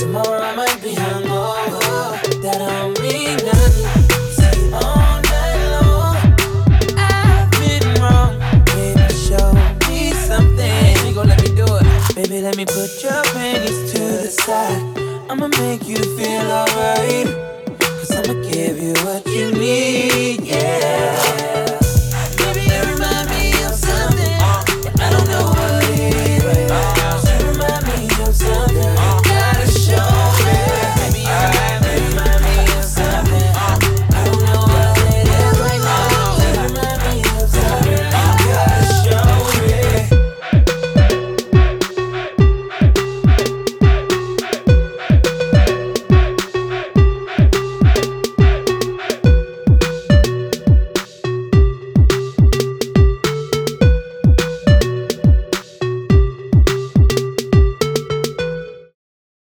Tomorrow I might be hungover. That don't mean nothing. See, all night long, I've been wrong. Baby, show me something. You gon' let me do it? Baby, let me put your panties to the side. I'ma make you feel alright. Cause I'ma give you what you need.